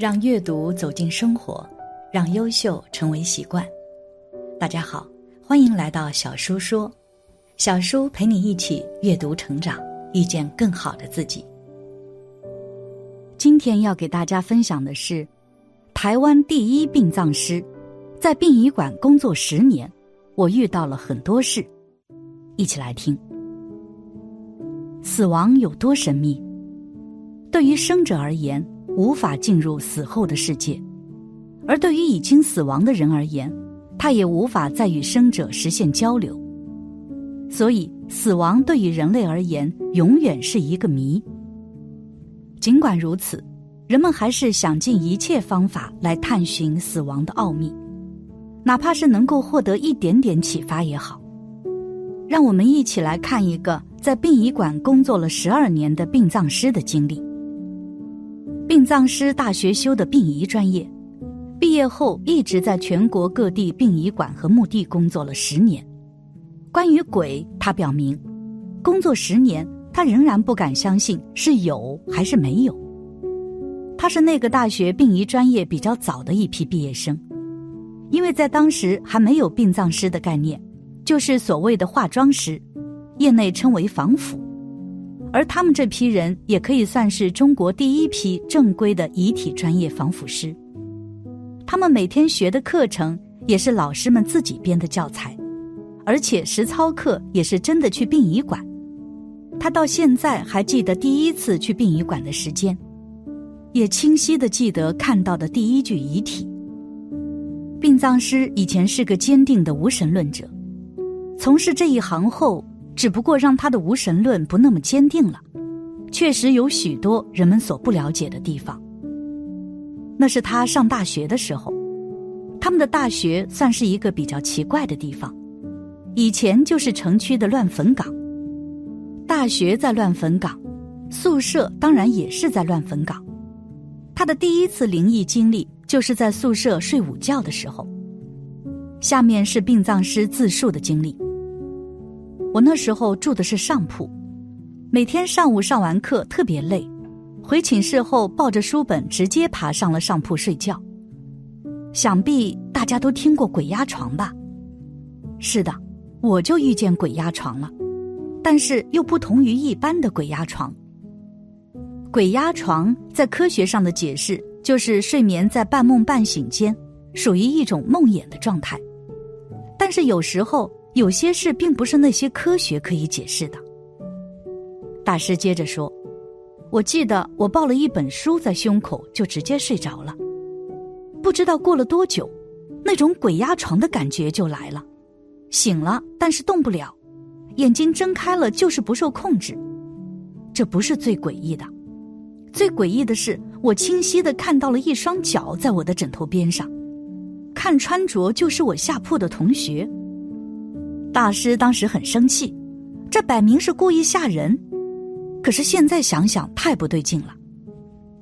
让阅读走进生活，让优秀成为习惯。大家好，欢迎来到小叔说，小叔陪你一起阅读成长，遇见更好的自己。今天要给大家分享的是，台湾第一殡葬师，在殡仪馆工作十年，我遇到了很多事，一起来听。死亡有多神秘？对于生者而言。无法进入死后的世界，而对于已经死亡的人而言，他也无法再与生者实现交流。所以，死亡对于人类而言永远是一个谜。尽管如此，人们还是想尽一切方法来探寻死亡的奥秘，哪怕是能够获得一点点启发也好。让我们一起来看一个在殡仪馆工作了十二年的殡葬师的经历。殡葬师大学修的殡仪专业，毕业后一直在全国各地殡仪馆和墓地工作了十年。关于鬼，他表明，工作十年，他仍然不敢相信是有还是没有。他是那个大学殡仪专业比较早的一批毕业生，因为在当时还没有殡葬师的概念，就是所谓的化妆师，业内称为防腐。而他们这批人也可以算是中国第一批正规的遗体专业防腐师。他们每天学的课程也是老师们自己编的教材，而且实操课也是真的去殡仪馆。他到现在还记得第一次去殡仪馆的时间，也清晰的记得看到的第一具遗体。殡葬师以前是个坚定的无神论者，从事这一行后。只不过让他的无神论不那么坚定了，确实有许多人们所不了解的地方。那是他上大学的时候，他们的大学算是一个比较奇怪的地方，以前就是城区的乱坟岗。大学在乱坟岗，宿舍当然也是在乱坟岗。他的第一次灵异经历就是在宿舍睡午觉的时候。下面是殡葬师自述的经历。我那时候住的是上铺，每天上午上完课特别累，回寝室后抱着书本直接爬上了上铺睡觉。想必大家都听过鬼压床吧？是的，我就遇见鬼压床了，但是又不同于一般的鬼压床。鬼压床在科学上的解释就是睡眠在半梦半醒间，属于一种梦魇的状态，但是有时候。有些事并不是那些科学可以解释的。大师接着说：“我记得我抱了一本书在胸口，就直接睡着了。不知道过了多久，那种鬼压床的感觉就来了。醒了，但是动不了，眼睛睁开了就是不受控制。这不是最诡异的，最诡异的是，我清晰的看到了一双脚在我的枕头边上，看穿着就是我下铺的同学。”大师当时很生气，这摆明是故意吓人。可是现在想想太不对劲了。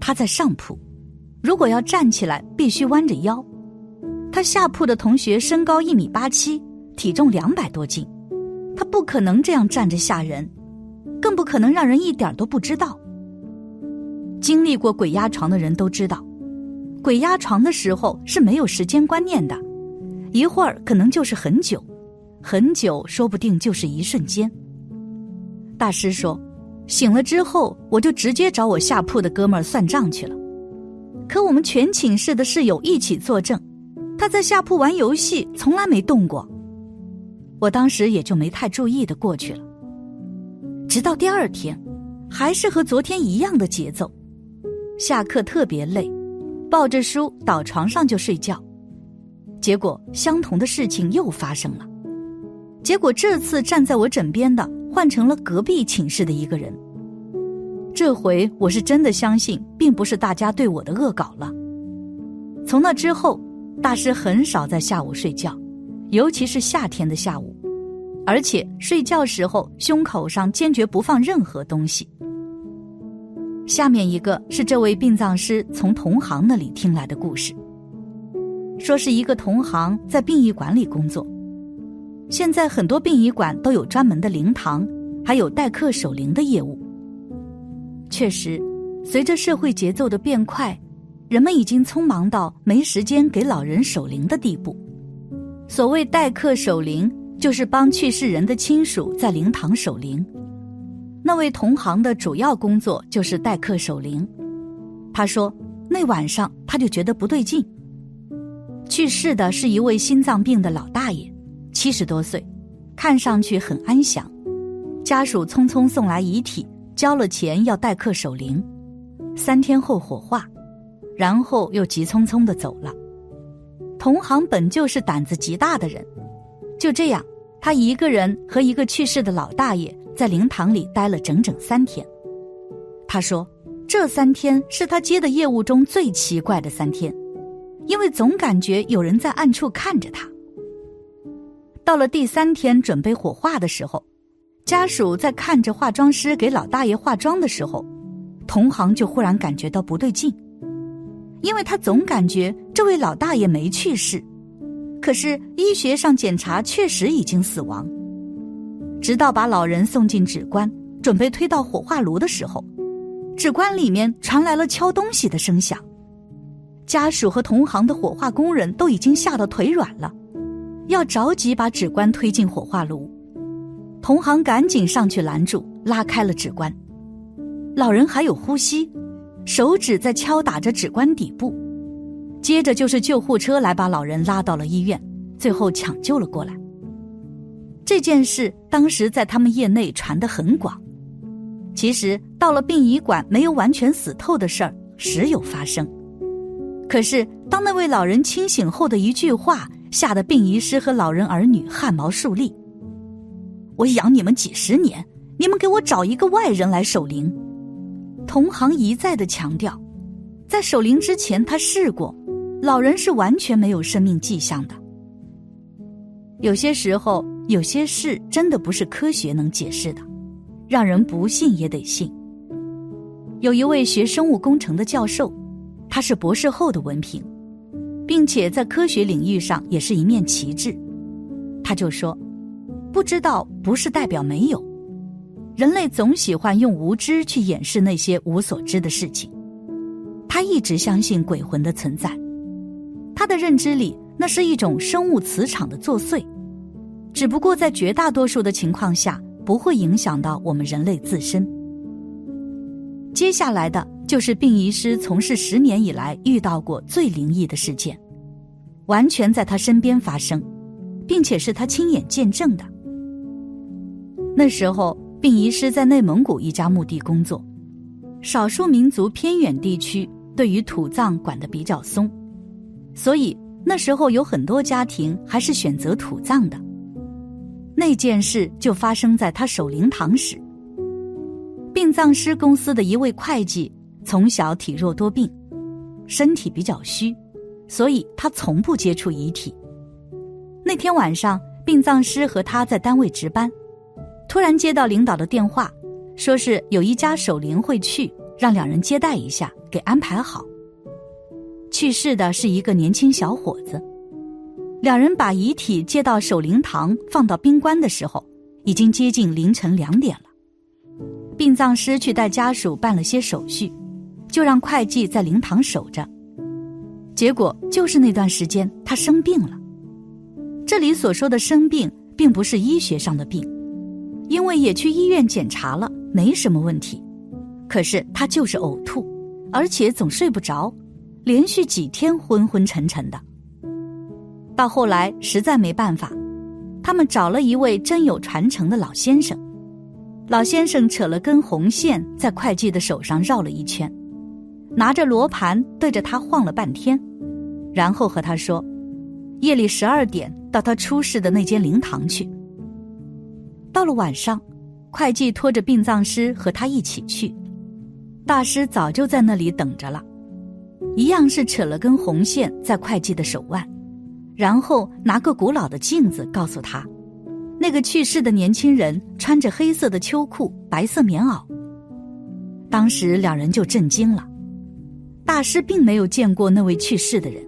他在上铺，如果要站起来必须弯着腰。他下铺的同学身高一米八七，体重两百多斤，他不可能这样站着吓人，更不可能让人一点都不知道。经历过鬼压床的人都知道，鬼压床的时候是没有时间观念的，一会儿可能就是很久。很久，说不定就是一瞬间。大师说，醒了之后，我就直接找我下铺的哥们儿算账去了。可我们全寝室的室友一起作证，他在下铺玩游戏，从来没动过。我当时也就没太注意的过去了。直到第二天，还是和昨天一样的节奏，下课特别累，抱着书倒床上就睡觉，结果相同的事情又发生了。结果这次站在我枕边的换成了隔壁寝室的一个人。这回我是真的相信，并不是大家对我的恶搞了。从那之后，大师很少在下午睡觉，尤其是夏天的下午，而且睡觉时候胸口上坚决不放任何东西。下面一个是这位殡葬师从同行那里听来的故事，说是一个同行在殡仪馆里工作。现在很多殡仪馆都有专门的灵堂，还有代客守灵的业务。确实，随着社会节奏的变快，人们已经匆忙到没时间给老人守灵的地步。所谓待客守灵，就是帮去世人的亲属在灵堂守灵。那位同行的主要工作就是待客守灵。他说，那晚上他就觉得不对劲。去世的是一位心脏病的老，七十多岁，看上去很安详。家属匆匆送来遗体，交了钱要待客守灵，三天后火化，然后又急匆匆的走了。同行本就是胆子极大的人，就这样，他一个人和一个去世的老大爷在灵堂里待了整整三天。他说，这三天是他接的业务中最奇怪的三天。因为总感觉有人在暗处看着他。到了第三天准备火化的时候，家属在看着化妆师给老大爷化妆的时候，同行就忽然感觉到不对劲，因为他总感觉这位老大爷没去世，可是医学上检查确实已经死亡。直到把老人送进纸棺，准备推到火化炉的时候，纸棺里面传来了敲东西的声响。家属和同行的火化工人都已经吓得腿软了，要着急把纸棺推进火化炉。同行赶紧上去拦住，拉开了纸棺。老人还有呼吸，手指在敲打着纸棺底部。接着就是救护车来把老人拉到了医院，最后抢救了过来。这件事当时在他们业内传得很广。其实到了殡仪馆，没有完全死透的事儿时有发生。可是，当那位老人清醒后的一句话，吓得殡仪师和老人儿女汗毛竖立。我养你们几十年，你们给我找一个外人来守灵。同行一再的强调，在守灵之前，他试过，老人是完全没有生命迹象的。有些时候，有些事真的不是科学能解释的，让人不信也得信。有一位学生物工程的教授。他是博士后的文凭，并且在科学领域上也是一面旗帜。他就说：“不知道不是代表没有，人类总喜欢用无知去掩饰那些无所知的事情。”他一直相信鬼魂的存在，他的认知里那是一种生物磁场的作祟，只不过在绝大多数的情况下不会影响到我们人类自身。接下来的。就是殡仪师从事十年以来遇到过最灵异的事件，完全在他身边发生，并且是他亲眼见证的。那时候，殡仪师在内蒙古一家墓地工作，少数民族偏远地区对于土葬管得比较松，所以那时候有很多家庭还是选择土葬的。那件事就发生在他守灵堂时，葬师公司的一位会计。从小体弱多病，身体比较虚，所以他从不接触遗体。那天晚上，殡葬师和他在单位值班，突然接到领导的电话，说是有一家守灵会去，让两人接待一下，给安排好。去世的是一个年轻小伙子，两人把遗体接到守灵堂，放到冰棺的时候，已经接近凌晨两点了。殡葬师去带家属办了些手续。就让会计在灵堂守着，结果就是那段时间他生病了。这里所说的生病，并不是医学上的病，因为也去医院检查了，没什么问题。可是他就是呕吐，而且总睡不着，连续几天昏昏沉沉的。到后来实在没办法，他们找了一位真有传承的老先生。老先生扯了根红线，在会计的手上绕了一圈。拿着罗盘对着他晃了半天，然后和他说：“夜里十二点到他出事的那间灵堂去。”到了晚上，会计拖着殡葬师和他一起去。大师早就在那里等着了，一样是扯了根红线在会计的手腕，然后拿个古老的镜子告诉他，那个去世的年轻人穿着黑色的秋裤、白色棉袄。当时两人就震惊了。大师并没有见过那位去世的人。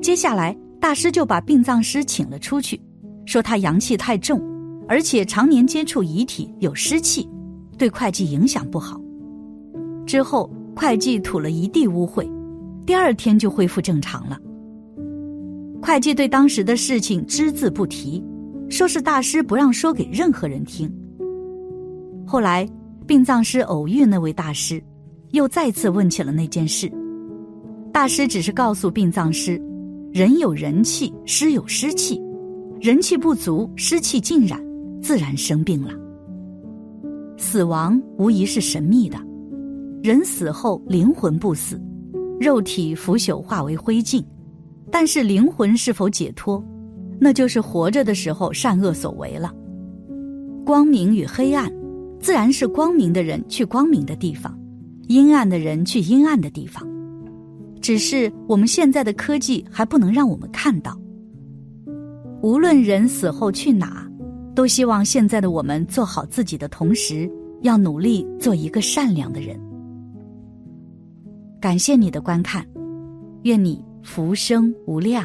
接下来，大师就把殡葬师请了出去，说他阳气太重，而且常年接触遗体有湿气，对会计影响不好。之后，会计吐了一地污秽，第二天就恢复正常了。会计对当时的事情只字不提，说是大师不让说给任何人听。后来，殡葬师偶遇那位大师，又再次问起了那件事。大师只是告诉殡葬师：人有人气，尸有尸气，人气不足，湿气浸染，自然生病了。死亡无疑是神秘的，人死后灵魂不死，肉体腐朽化为灰烬。但是灵魂是否解脱，那就是活着的时候善恶所为了。光明与黑暗，自然是光明的人去光明的地方，阴暗的人去阴暗的地方。只是我们现在的科技还不能让我们看到。无论人死后去哪，都希望现在的我们做好自己的同时，要努力做一个善良的人。感谢你的观看，愿你。福生无量。